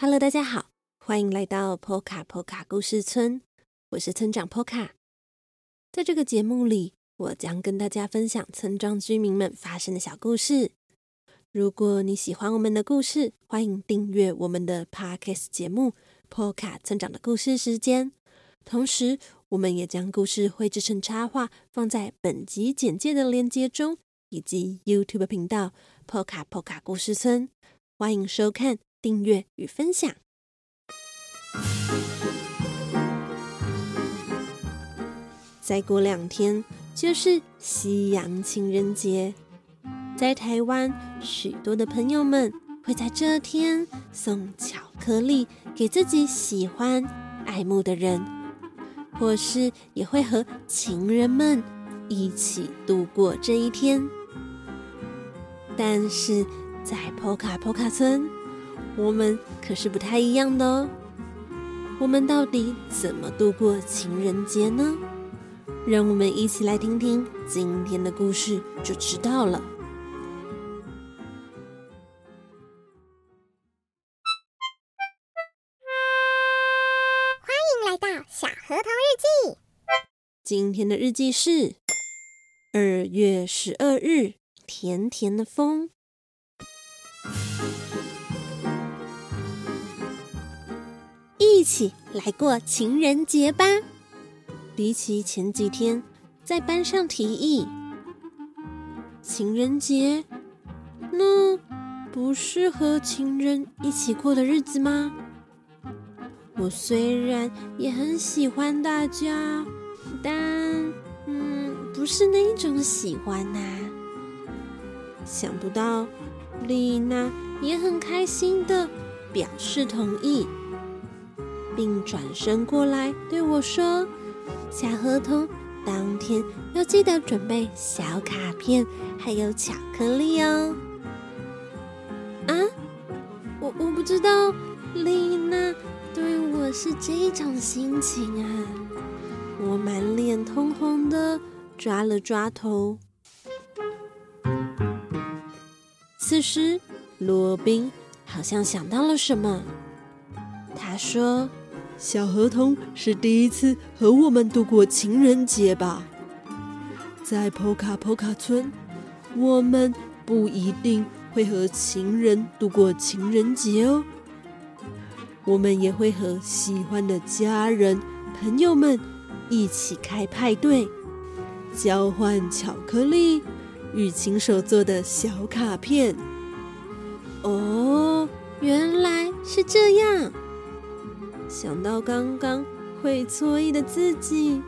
Hello，大家好，欢迎来到波卡波卡故事村，我是村长波卡。在这个节目里，我将跟大家分享村庄居民们发生的小故事。如果你喜欢我们的故事，欢迎订阅我们的 Podcast 节目《波卡村长的故事时间》。同时，我们也将故事绘制成插画，放在本集简介的链接中，以及 YouTube 频道《波卡波卡故事村》。欢迎收看。订阅与分享。再过两天就是西洋情人节，在台湾，许多的朋友们会在这天送巧克力给自己喜欢、爱慕的人，或是也会和情人们一起度过这一天。但是在波卡波卡村，我们可是不太一样的哦。我们到底怎么度过情人节呢？让我们一起来听听今天的故事，就知道了。欢迎来到小河童日记。今天的日记是二月十二日，甜甜的风。一起来过情人节吧！比起前几天在班上提议，情人节，那不是和情人一起过的日子吗？我虽然也很喜欢大家，但嗯，不是那种喜欢呐、想不到丽娜也很开心的表示同意。并转身过来对我说：“小河童，当天要记得准备小卡片，还有巧克力哦。”啊，我我不知道丽娜对我是这种心情啊！我满脸通红的抓了抓头。此时，罗宾好像想到了什么，他说。小河童是第一次和我们度过情人节吧？在波卡波卡村，我们不一定会和情人度过情人节哦。我们也会和喜欢的家人、朋友们一起开派对，交换巧克力与亲手做的小卡片。哦，原来是这样。想到刚刚会错意的自己，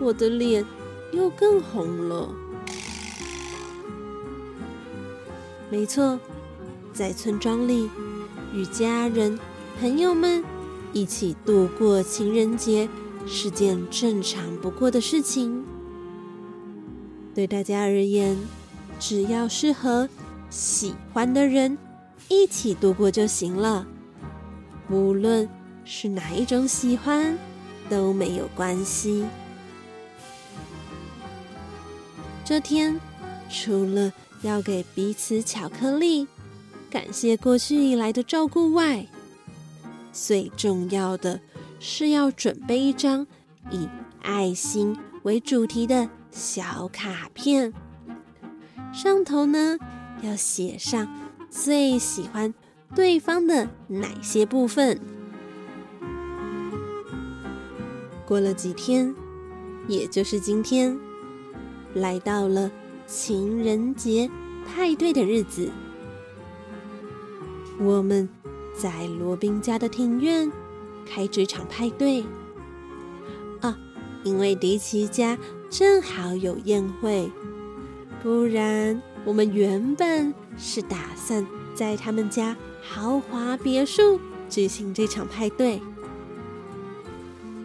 我的脸又更红了。没错，在村庄里，与家人、朋友们一起度过情人节是件正常不过的事情。对大家而言，只要是和喜欢的人一起度过就行了，无论。是哪一种喜欢都没有关系。这天，除了要给彼此巧克力，感谢过去以来的照顾外，最重要的是要准备一张以爱心为主题的小卡片，上头呢要写上最喜欢对方的哪些部分。过了几天，也就是今天，来到了情人节派对的日子。我们在罗宾家的庭院开这场派对。啊，因为迪奇家正好有宴会，不然我们原本是打算在他们家豪华别墅举行这场派对。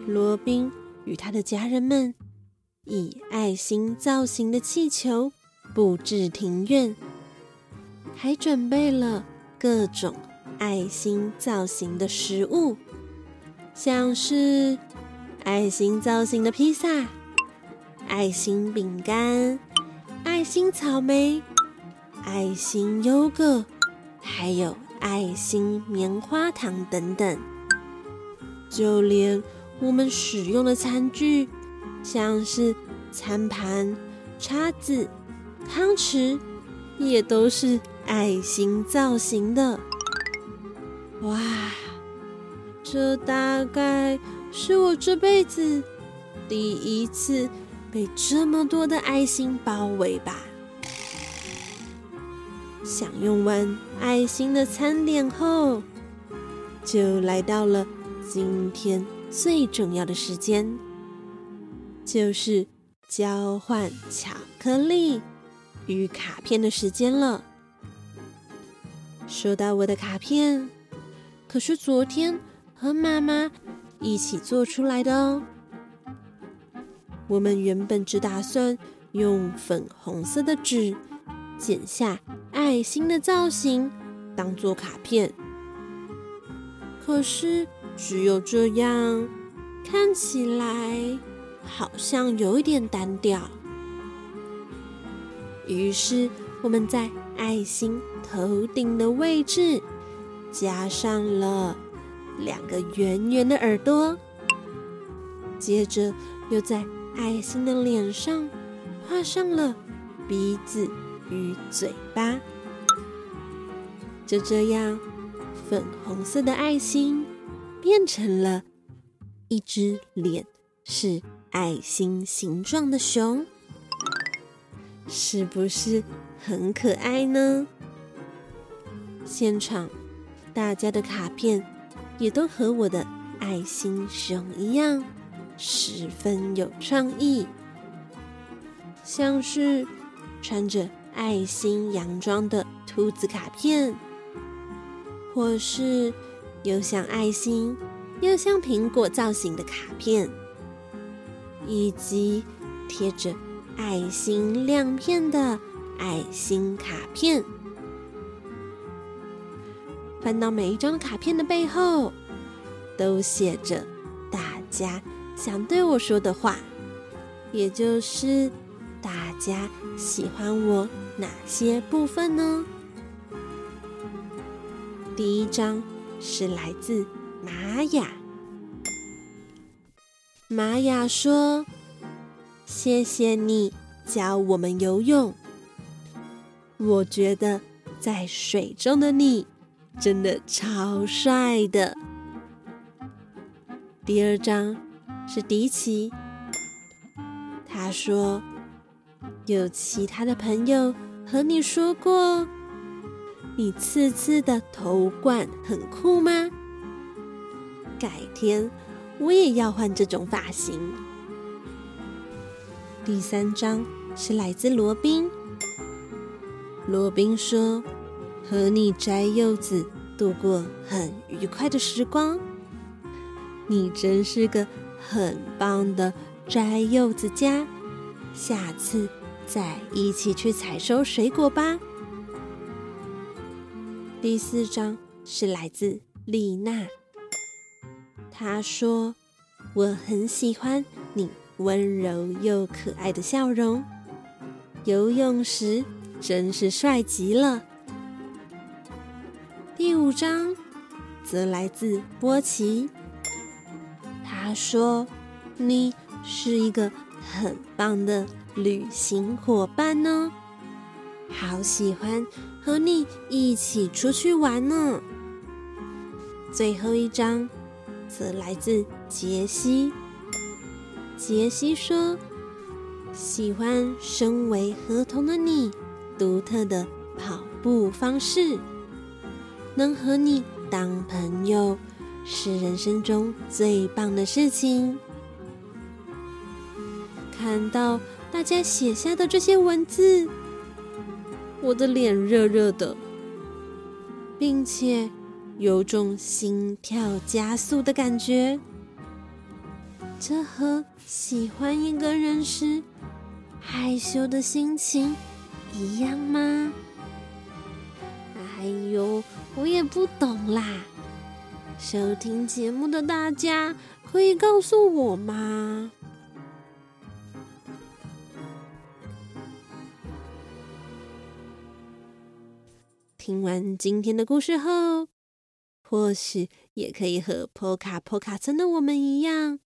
罗宾与他的家人们以爱心造型的气球布置庭院，还准备了各种爱心造型的食物，像是爱心造型的披萨、爱心饼干、爱心草莓、爱心优格，还有爱心棉花糖等等，就连我们使用的餐具，像是餐盘、叉子、汤匙，也都是爱心造型的。哇，这大概是我这辈子第一次被这么多的爱心包围吧。享用完爱心的餐点后，就来到了今天最重要的时间，就是交换巧克力与卡片的时间了。收到我的卡片，可是昨天和妈妈一起做出来的哦。我们原本只打算用粉红色的纸剪下。爱心的造型当做卡片，可是只有这样，看起来好像有一点单调。于是我们在爱心头顶的位置加上了两个圆圆的耳朵，接着又在爱心的脸上画上了鼻子。与嘴巴，就这样，粉红色的爱心变成了一只脸是爱心形状的熊，是不是很可爱呢？现场大家的卡片也都和我的爱心熊一样，十分有创意，像是穿着。爱心洋装的兔子卡片，或是又像爱心又像苹果造型的卡片，以及贴着爱心亮片的爱心卡片。翻到每一张卡片的背后，都写着大家想对我说的话，也就是大家喜欢我。哪些部分呢？第一张是来自玛雅。玛雅说：“谢谢你教我们游泳，我觉得在水中的你真的超帅的。”第二张是迪奇，他说。有其他的朋友和你说过，你刺刺的头冠很酷吗？改天我也要换这种发型。第三张是来自罗宾。罗宾说：“和你摘柚子度过很愉快的时光，你真是个很棒的摘柚子家。下次。”再一起去采收水果吧。第四张是来自丽娜，她说：“我很喜欢你温柔又可爱的笑容，游泳时真是帅极了。”第五张则来自波奇，她说：“你是一个很棒的。”旅行伙伴呢？好喜欢和你一起出去玩呢。最后一张则来自杰西。杰西说：“喜欢身为河童的你独特的跑步方式，能和你当朋友是人生中最棒的事情。”看到。大家写下的这些文字，我的脸热热的，并且有种心跳加速的感觉。这和喜欢一个人时害羞的心情一样吗？哎呦，我也不懂啦。收听节目的大家可以告诉我吗？听完今天的故事后，或许也可以和波卡波卡村的我们一样，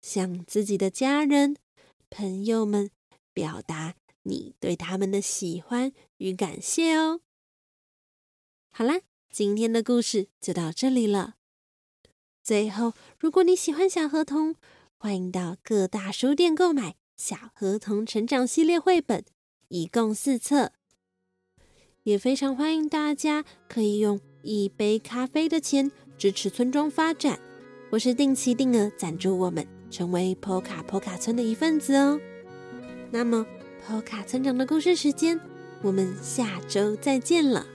向自己的家人、朋友们表达你对他们的喜欢与感谢哦。好啦，今天的故事就到这里了。最后，如果你喜欢小河童，欢迎到各大书店购买《小河童成长系列》绘本，一共四册。也非常欢迎大家可以用一杯咖啡的钱支持村庄发展，或是定期定额赞助我们，成为 Poka Poka 村的一份子哦。那么，Poka 村长的故事时间，我们下周再见了。